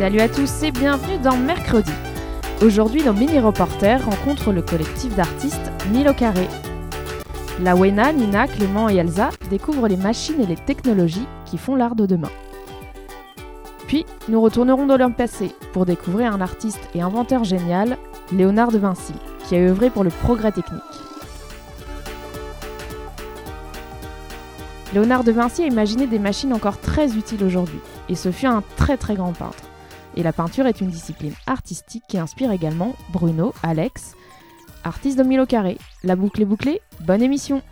Salut à tous et bienvenue dans Mercredi. Aujourd'hui, nos mini-reporters rencontrent le collectif d'artistes au carré. Lawena, Nina, Clément et Elsa découvrent les machines et les technologies qui font l'art de demain. Puis, nous retournerons dans leur passé pour découvrir un artiste et inventeur génial, Léonard de Vinci, qui a œuvré pour le progrès technique. Léonard de Vinci a imaginé des machines encore très utiles aujourd'hui, et ce fut un très très grand peintre. Et la peinture est une discipline artistique qui inspire également Bruno, Alex, artiste de au carré. La boucle est bouclée, bonne émission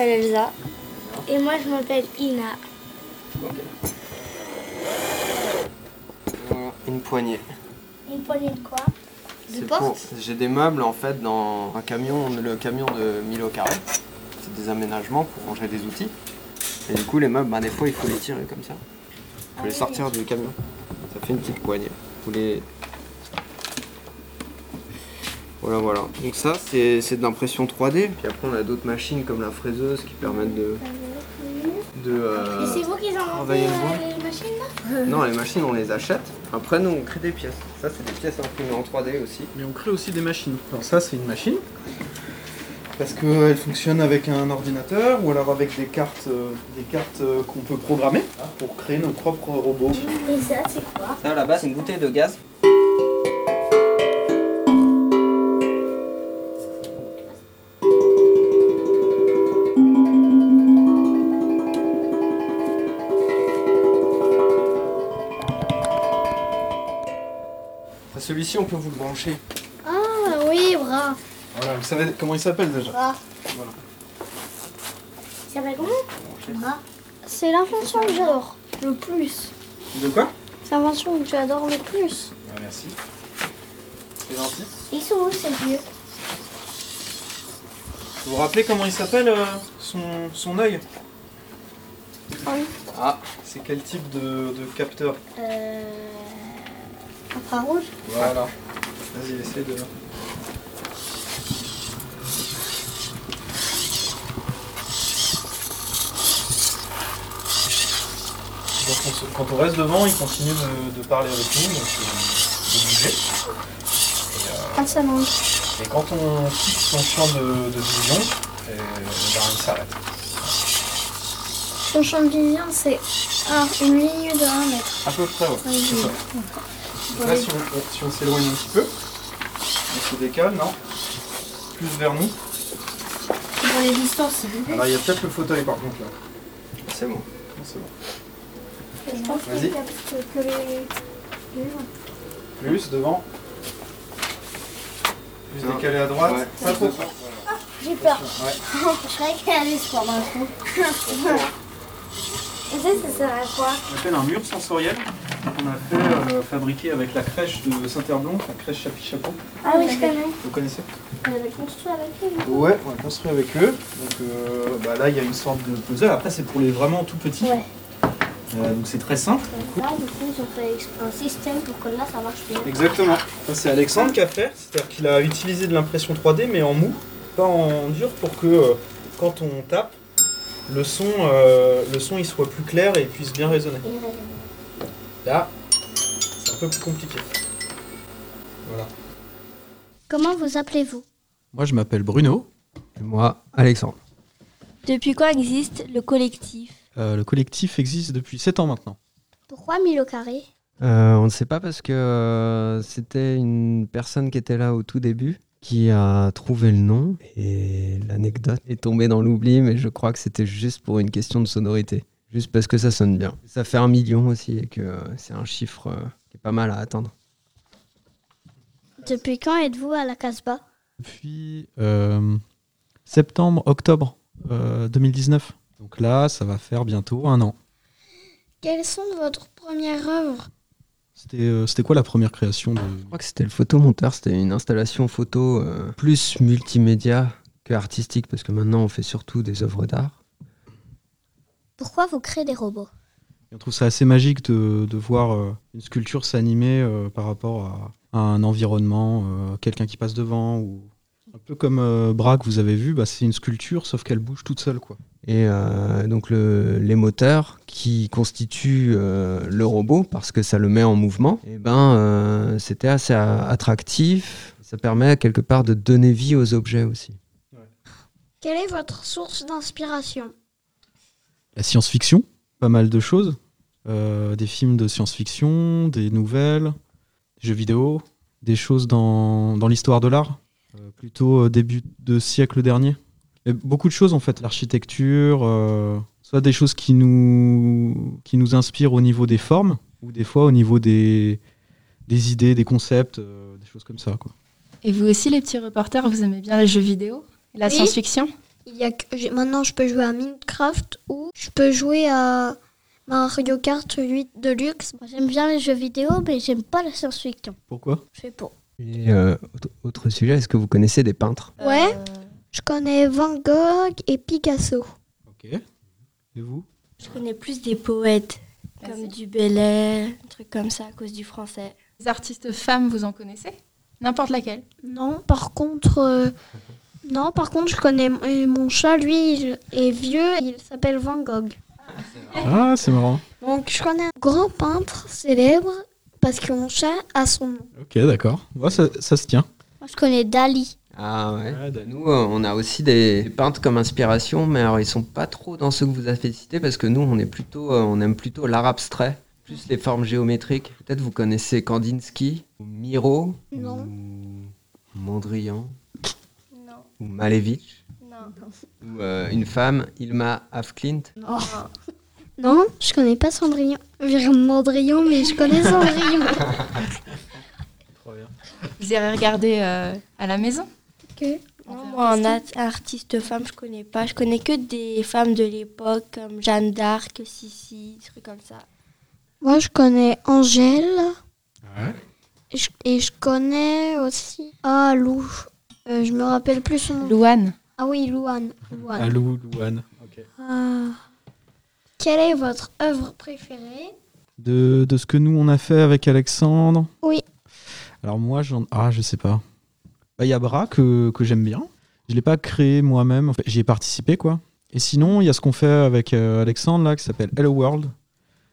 m'appelle Elsa. Et moi, je m'appelle Ina. Une poignée. Une poignée de quoi? De pour- J'ai des meubles en fait dans un camion, le camion de Milo Carré. C'est des aménagements pour ranger des outils. Et du coup, les meubles, bah, des fois, il faut les tirer comme ça. Il faut les sortir du camion. Ça fait une petite poignée. Vous les... Voilà, voilà. Donc ça, c'est de l'impression 3D. Puis après, on a d'autres machines comme la fraiseuse qui permettent de... de euh, Et c'est vous qui en travailler le bois. les machines là Non, les machines, on les achète. Après, nous, on crée des pièces. Ça, c'est des pièces imprimées en 3D aussi. Mais on crée aussi des machines. Alors ça, c'est une machine. Parce qu'elle fonctionne avec un ordinateur ou alors avec des cartes, euh, des cartes euh, qu'on peut programmer pour créer nos propres robots. Et ça, c'est quoi? Ça, là-bas, c'est une bouteille de gaz. Celui-ci, on peut vous le brancher. Ah oui, bras. Voilà, vous savez comment il s'appelle déjà Bras. Voilà. Ça s'appelle comment? Bras. C'est l'invention que j'adore le plus. De quoi? C'est l'invention que j'adore le plus. Merci. C'est gentil. Ils sont où ces vieux? Vous vous rappelez comment il s'appelle euh, son, son œil? Oui. Ah, c'est quel type de, de capteur? Euh. Infrarouge Voilà. Vas-y, essaie de. Donc, quand on reste devant, il continue de, de parler avec nous, donc euh, de bouger. Ah, ça. Et quand on quitte son champ de, de vision, ben, il s'arrête. Son champ de vision, c'est un- une ligne de 1 mètre. À peu près, ouais. Oui. Donc là, si on, on- si on s'éloigne un petit peu, on se décale, non? Plus vers nous. Pour les distances. Alors, il y a peut-être le fauteuil par contre là. C'est bon. C'est bon. Je pense Vas-y. que les. Plus devant. Plus Non. décalé à droite. Ouais. Pas trop. J'ai peur. Ouais. Je croyais qu'il allait se prendre un coup. Et ça, ça sert à quoi? On appelle un mur sensoriel qu'on a fait euh, fabriquer avec la crèche de Saint-Herblon, la crèche Chapi Chapeau. Ah oui, je connais. Vous connaissez On avait construit avec eux. Ouais, on a construit avec eux. Donc euh, bah là, il y a une sorte de puzzle. Après, c'est pour les vraiment tout petits. Ouais. Euh, donc c'est très simple. Là, du coup, ils ont fait un système pour que là, ça marche bien. Exactement. Ça, c'est Alexandre qui a fait. C'est-à-dire qu'il a utilisé de l'impression 3D, mais en mou, pas en dur, pour que euh, quand on tape, le son, euh, le son il soit plus clair et puisse bien résonner. Résonne. Là, c'est un peu plus compliqué. Voilà. Comment vous appelez-vous? Moi, je m'appelle Bruno. Et moi, Alexandre. Depuis quand existe le collectif? Euh, le collectif existe depuis 7 ans maintenant. Pourquoi Mille au carré? Euh, on ne sait pas parce que euh, c'était une personne qui était là au tout début qui a trouvé le nom et l'anecdote est tombée dans l'oubli, mais je crois que c'était juste pour une question de sonorité. Juste parce que ça sonne bien. Ça fait un million aussi et que euh, c'est un chiffre euh, qui est pas mal à attendre. Depuis quand êtes-vous à la Casbah? Depuis euh, septembre, octobre euh, 2019. Donc là, ça va faire bientôt un an. Quelles sont votre première œuvre C'était euh, c'était quoi la première création de... Je crois que c'était le photomonteur, c'était une installation photo euh, plus multimédia que artistique parce que maintenant on fait surtout des œuvres d'art. Pourquoi vous créez des robots Et On trouve ça assez magique de, de voir euh, une sculpture s'animer euh, par rapport à, à un environnement, euh, quelqu'un qui passe devant. ou Un peu comme euh, que vous avez vu, bah, c'est une sculpture sauf qu'elle bouge toute seule. Quoi. Et euh, donc le- les moteurs qui constituent euh, le robot, parce que ça le met en mouvement, et ben, euh, c'était assez a- attractif. Ça permet quelque part de donner vie aux objets aussi. Quelle est votre source d'inspiration La science-fiction, pas mal de choses. Euh, des films de science-fiction, des nouvelles, des jeux vidéo, des choses dans, dans l'histoire de l'art, euh, plutôt euh, début de siècle dernier. Et beaucoup de choses en fait, l'architecture, euh, soit des choses qui nous, qui nous inspirent au niveau des formes, ou des fois au niveau des, des idées, des concepts, euh, des choses comme ça. Quoi. Et vous aussi, les petits reporters, vous aimez bien les jeux vidéo et la Oui. science-fiction? Il y a que maintenant je peux jouer à Minecraft ou je peux jouer à Mario Kart 8 Deluxe. Moi, J'aime bien les jeux vidéo, mais j'aime pas la science-fiction. Pourquoi? Je sais pas. Et euh, autre- sujet, est-ce que vous connaissez des peintres? Ouais. Je connais Van Gogh et Picasso. Ok. Et vous? Je connais plus des poètes, comme du Bellay, un truc comme ça, à cause du français. Les artistes femmes, vous en connaissez? N'importe laquelle. Non, par contre, euh, non, par contre, je connais mon chat. Lui, il est vieux. Il s'appelle Van Gogh. Ah, c'est marrant. Donc, je connais un grand peintre célèbre parce que mon chat a son nom. Ok, d'accord. Ouais, ça, ça se tient. Moi, je connais Dali. Ah ouais. Ouais, d'accord. Nous, euh, on a aussi des peintres comme inspiration, mais alors ils sont pas trop dans ceux que vous avez cités parce que nous, on est plutôt, euh, on aime plutôt l'art abstrait, plus les formes géométriques. Peut-être vous connaissez Kandinsky, ou Miro, Non. ou Mondrian, ou Malevich, non. ou euh, une femme, Ilma Afklint. Non, je connais pas Cendrillon. Mondrian, mais je connais Cendrillon. Vous irez regarder euh, à la maison Ok. Non, moi, en art- artiste femme, je connais pas. Je connais que des femmes de l'époque, comme Jeanne d'Arc, Sissi, des trucs comme ça. Moi, je connais Angèle. Ouais. Et je, et je connais aussi. Ah, Lou. Euh, je me rappelle plus son nom. Louane. Ah oui, Louane. Louane. Alou, Louane. Ok. Ah. Quelle est votre œuvre préférée? De, de ce que nous on a fait avec Alexandre? Oui. Alors moi j'en ah je sais pas. Bah, Il y a Bra que, que j'aime bien. Je l'ai pas créé moi-même. En fait, j'y ai participé quoi. Et sinon il y a ce qu'on fait avec euh, Alexandre là qui s'appelle Hello World.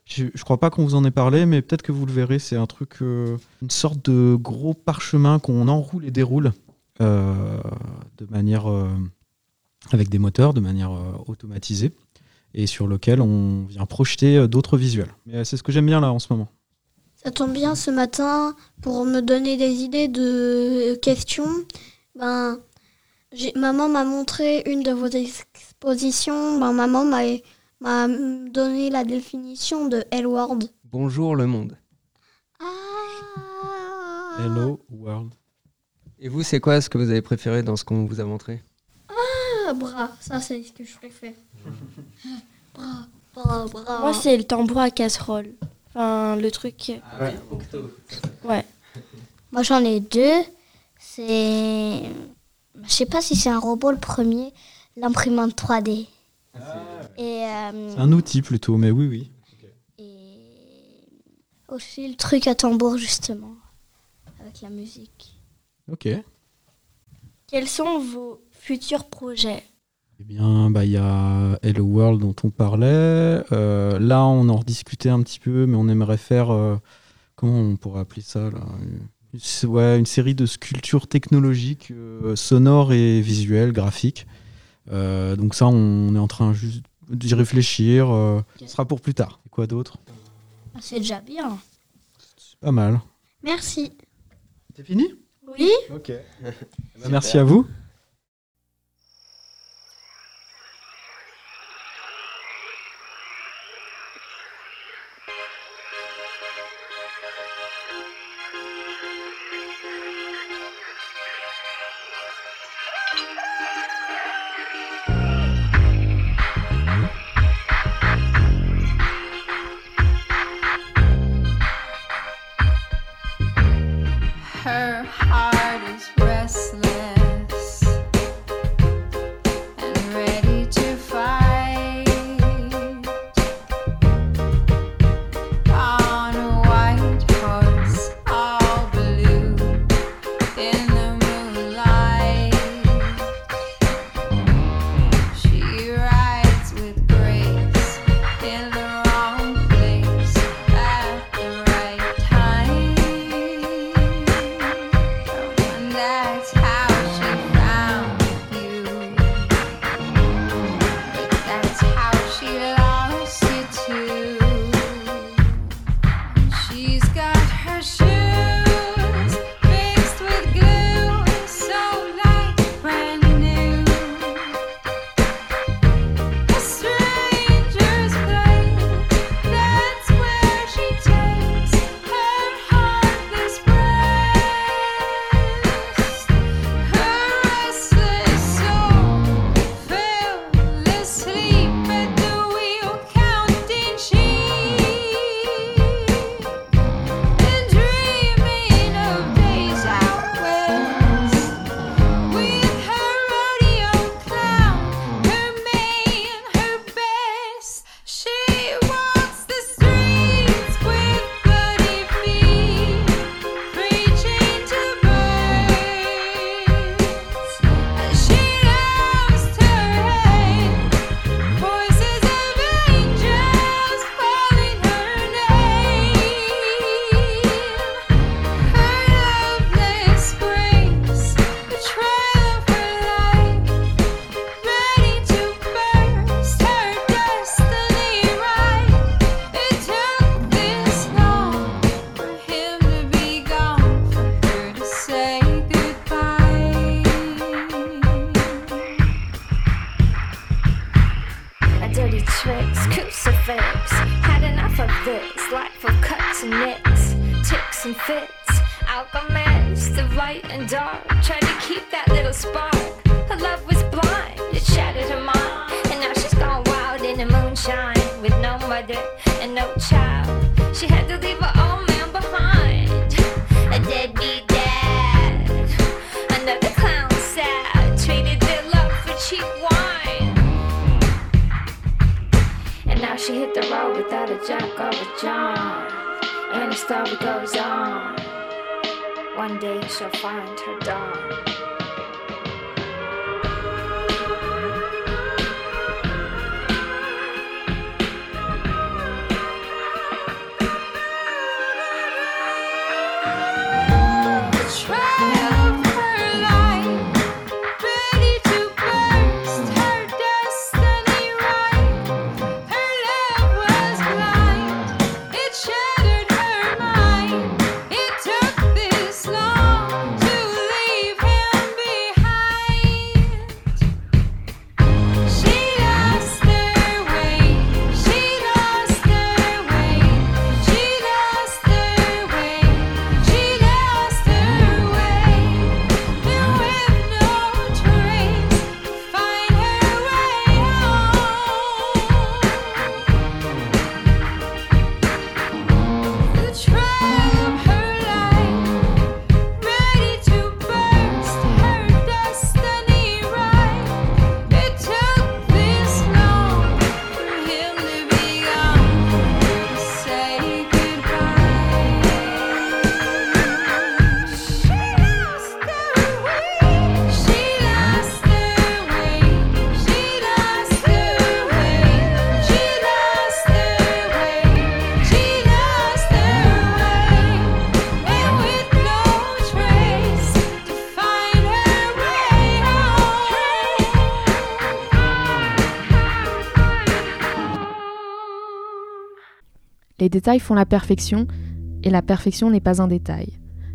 Je, je crois pas qu'on vous en ait parlé, mais peut-être que vous le verrez. C'est un truc, euh, une sorte de gros parchemin qu'on enroule et déroule de manière euh, avec des moteurs, de manière euh, automatisée, et sur lequel on vient projeter euh, d'autres visuels. Mais euh, c'est ce que j'aime bien là en ce moment. Ça tombe bien ce matin pour me donner des idées de questions. Ben, maman m'a montré une de vos expositions. Ben, maman m'a m'a donné la définition de L-word. Bonjour le monde. Ah. Hello World. Et vous, c'est quoi ce que vous avez préféré dans ce qu'on vous a montré? Ah, bras, ça c'est ce que je préfère. bras, bras, bras. Moi, c'est le tambour à casserole. Enfin, le truc. Ouais. Moi, j'en ai deux. C'est. Je sais pas si c'est un robot le premier, l'imprimante 3D. Et, euh, C'est un outil plutôt, mais oui, oui. et aussi le truc à tambour, justement, avec la musique. Ok. Eh Quels sont vos futurs projets? Bien, bah, il y a Hello World dont on parlait. Euh, là, on en rediscutait un petit peu, mais on aimerait faire. euh, comment on pourrait appeler ça là? Une, ouais, une série de sculptures technologiques, euh, sonores et visuelles, graphiques. Donc, ça, on est en train juste d'y réfléchir. ce sera pour plus tard. Et quoi d'autre? Ah, C'est déjà bien. C'est pas mal. Merci. C'est fini? Oui. Ok. Merci à vous. This life of cuts and nicks, ticks and fits. Alchemist, the light and dark. try to keep that little spark. Story goes on. One day she'll find her dawn. Les détails font la perfection, et la perfection n'est pas un détail.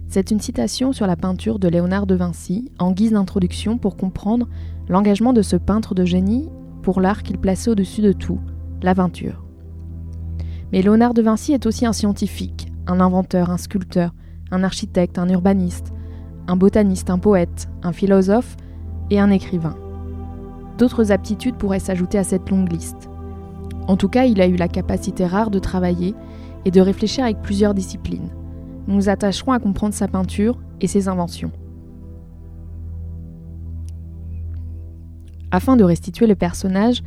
C'est une citation sur la peinture de Léonard de Vinci, en guise d'introduction pour comprendre l'engagement de ce peintre de génie pour l'art qu'il plaçait au-dessus de tout, la peinture. Mais Léonard de Vinci est aussi un scientifique, un inventeur, un sculpteur, un architecte, un urbaniste, un botaniste, un poète, un philosophe et un écrivain. D'autres aptitudes pourraient s'ajouter à cette longue liste. En tout cas, il a eu la capacité rare de travailler et de réfléchir avec plusieurs disciplines. Nous nous attacherons à comprendre sa peinture et ses inventions. Afin de restituer le personnage,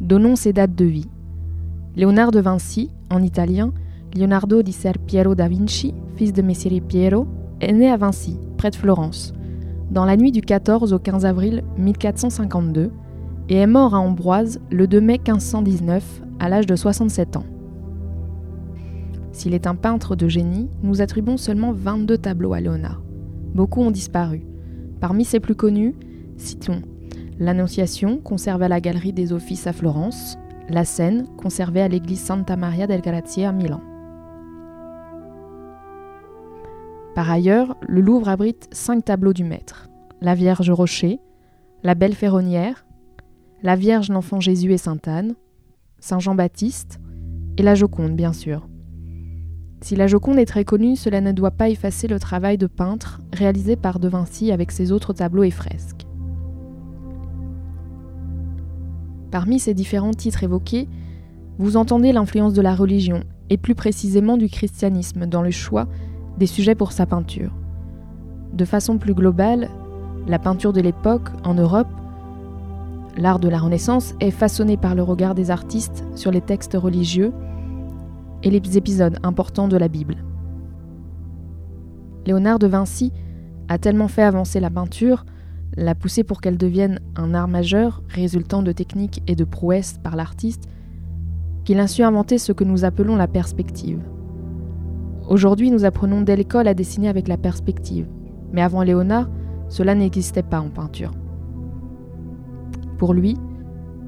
donnons ses dates de vie. Léonard de Vinci, en italien, Leonardo di Ser Piero da Vinci, fils de Messire Piero, est né à Vinci, près de Florence, dans la nuit du 14 au 15 avril 1452 et est mort à Ambroise le 2 mai 1519 à l'âge de 67 ans. S'il est un peintre de génie, nous attribuons seulement 22 tableaux à Léonard. Beaucoup ont disparu. Parmi ses plus connus, citons L'Annonciation, conservée à la Galerie des Offices à Florence, la Scène, conservée à l'église Santa Maria del Grazie à Milan. Par ailleurs, le Louvre abrite cinq tableaux du maître la Vierge Rocher, la Belle Ferronnière, la Vierge l'Enfant Jésus et Sainte Anne, Saint Jean-Baptiste et la Joconde, bien sûr. Si la Joconde est très connue, cela ne doit pas effacer le travail de peintre réalisé par De Vinci avec ses autres tableaux et fresques. Parmi ces différents titres évoqués, vous entendez l'influence de la religion, et plus précisément du christianisme, dans le choix des sujets pour sa peinture. De façon plus globale, la peinture de l'époque, en Europe, l'art de la Renaissance, est façonnée par le regard des artistes sur les textes religieux et les épisodes importants de la Bible. Léonard de Vinci a tellement fait avancer la peinture, l'a poussée pour qu'elle devienne un art majeur, résultant de techniques et de prouesses par l'artiste, qu'il a su inventer ce que nous appelons la perspective. Aujourd'hui, nous apprenons dès l'école à dessiner avec la perspective, mais avant Léonard, cela n'existait pas en peinture. Pour lui,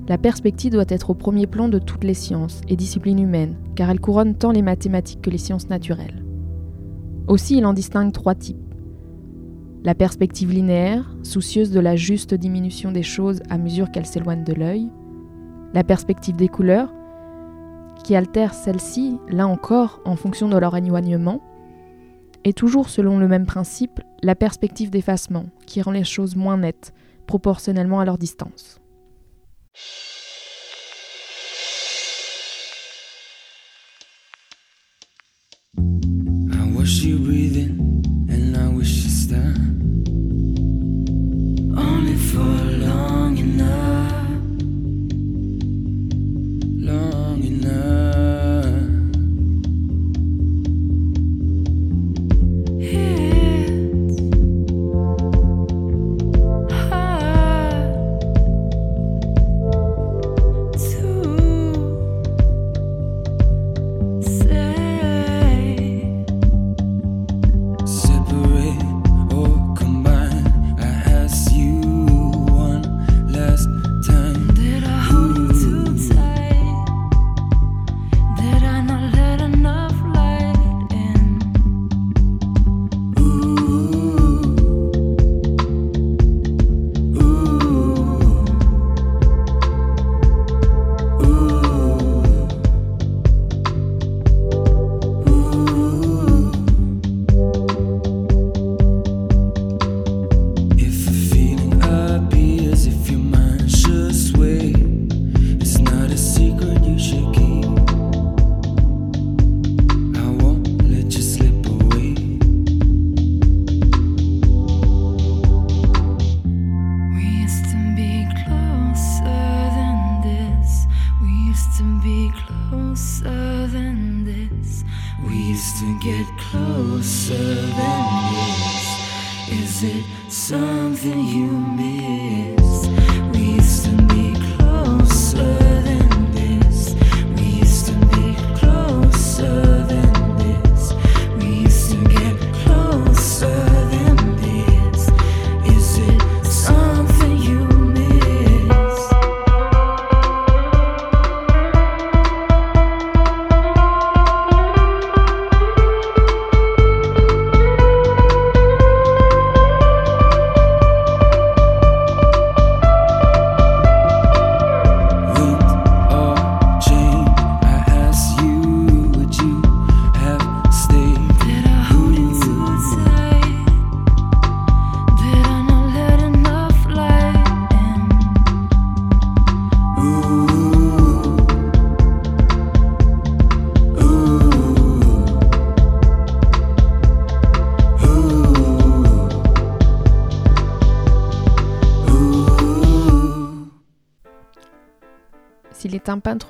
la perspective doit être au premier plan de toutes les sciences et disciplines humaines, car elle couronne tant les mathématiques que les sciences naturelles. Aussi, il en distingue trois types. La perspective linéaire, soucieuse de la juste diminution des choses à mesure qu'elles s'éloignent de l'œil. La perspective des couleurs, qui altère celles-ci, là encore, en fonction de leur éloignement, et toujours selon le même principe, la perspective d'effacement, qui rend les choses moins nettes, proportionnellement à leur distance.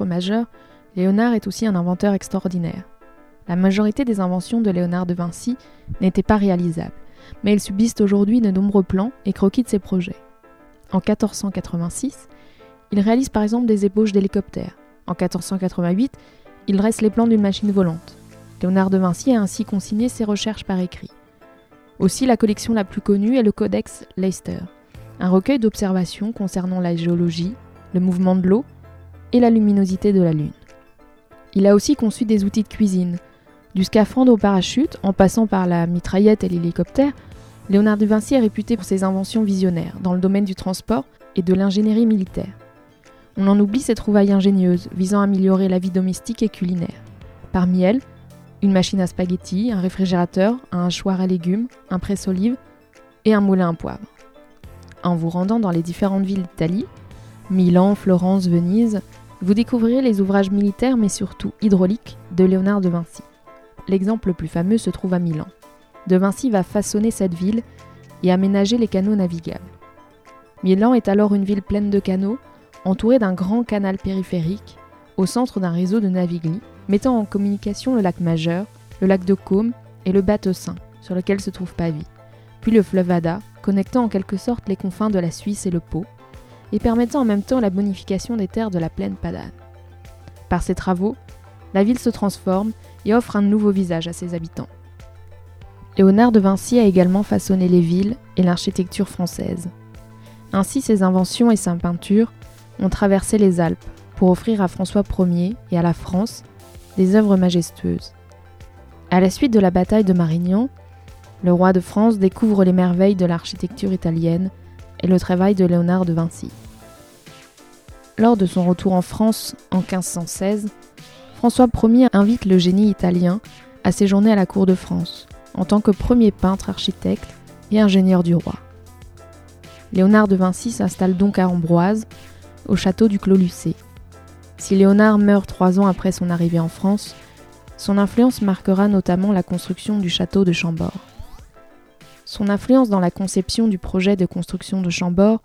Majeur, Léonard est aussi un inventeur extraordinaire. La majorité des inventions de Léonard de Vinci n'étaient pas réalisables, mais il subsiste aujourd'hui de nombreux plans et croquis de ses projets. En 1486, il réalise par exemple des ébauches d'hélicoptères. En 1488, il dresse les plans d'une machine volante. Léonard de Vinci a ainsi consigné ses recherches par écrit. Aussi, la collection la plus connue est le Codex Leicester, un recueil d'observations concernant la géologie, le mouvement de l'eau la luminosité de la Lune. Il a aussi conçu des outils de cuisine. Du scaphandre au parachute, en passant par la mitraillette et l'hélicoptère, Léonard de Vinci est réputé pour ses inventions visionnaires dans le domaine du transport et de l'ingénierie militaire. On en oublie ses trouvailles ingénieuses visant à améliorer la vie domestique et culinaire. Parmi elles, une machine à spaghettis, un réfrigérateur, un hachoir à légumes, un presse-olive et un moulin à poivre. En vous rendant dans les différentes villes d'Italie, Milan, Florence, Venise, vous découvrirez les ouvrages militaires mais surtout hydrauliques de Léonard de Vinci. L'exemple le plus fameux se trouve à Milan. De Vinci va façonner cette ville et aménager les canaux navigables. Milan est alors une ville pleine de canaux, entourée d'un grand canal périphérique, au centre d'un réseau de navigli, mettant en communication le lac Majeur, le lac de Caume et le Bateau-Saint, sur lequel se trouve Pavie, puis le fleuve Ada, connectant en quelque sorte les confins de la Suisse et le Pau, et permettant en même temps la bonification des terres de la plaine padane. Par ces travaux, la ville se transforme et offre un nouveau visage à ses habitants. Léonard de Vinci a également façonné les villes et l'architecture française. Ainsi, ses inventions et sa peinture ont traversé les Alpes pour offrir à François Ier et à la France des œuvres majestueuses. À la suite de la bataille de Marignan, le roi de France découvre les merveilles de l'architecture italienne et le travail de Léonard de Vinci. Lors de son retour en France en 1516, François Ier invite le génie italien à séjourner à la cour de France en tant que premier peintre, architecte et ingénieur du roi. Léonard de Vinci s'installe donc à Ambroise, au château du Clos Lucé. Si Léonard meurt trois ans après son arrivée en France, son influence marquera notamment la construction du château de Chambord. Son influence dans la conception du projet de construction de Chambord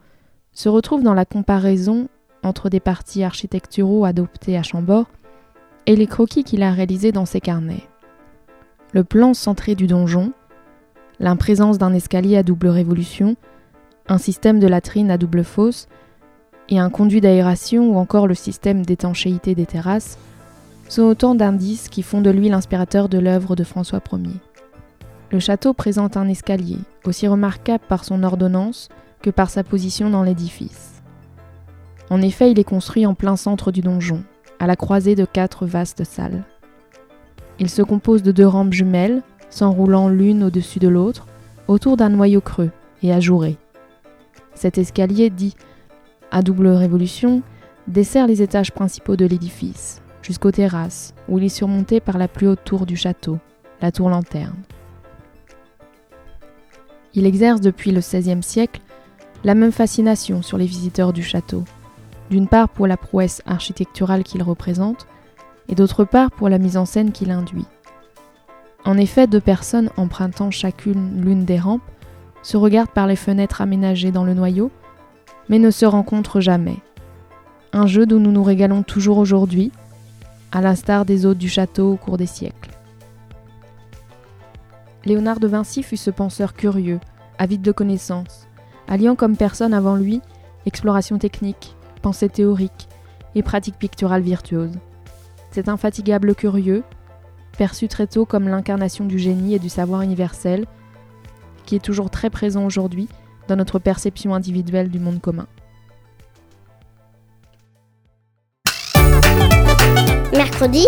se retrouve dans la comparaison entre des parties architecturaux adoptés à Chambord et les croquis qu'il a réalisés dans ses carnets. Le plan centré du donjon, l'imprésence d'un escalier à double révolution, un système de latrine à double fosse et un conduit d'aération ou encore le système d'étanchéité des terrasses sont autant d'indices qui font de lui l'inspirateur de l'œuvre de François Ier. Le château présente un escalier, aussi remarquable par son ordonnance que par sa position dans l'édifice. En effet, il est construit en plein centre du donjon, à la croisée de quatre vastes salles. Il se compose de deux rampes jumelles, s'enroulant l'une au-dessus de l'autre, autour d'un noyau creux et ajouré. Cet escalier dit à double révolution dessert les étages principaux de l'édifice, jusqu'aux terrasses, où il est surmonté par la plus haute tour du château, la tour lanterne. Il exerce depuis le XVIe siècle la même fascination sur les visiteurs du château, d'une part pour la prouesse architecturale qu'il représente, et d'autre part pour la mise en scène qu'il induit. En effet, deux personnes empruntant chacune l'une des rampes se regardent par les fenêtres aménagées dans le noyau, mais ne se rencontrent jamais. Un jeu dont nous nous régalons toujours aujourd'hui, à l'instar des hôtes du château au cours des siècles. Léonard de Vinci fut ce penseur curieux, avide de connaissances, alliant comme personne avant lui exploration technique, pensée théorique et pratique picturale virtuose. Cet infatigable curieux, perçu très tôt comme l'incarnation du génie et du savoir universel, qui est toujours très présent aujourd'hui dans notre perception individuelle du monde commun. Mercredi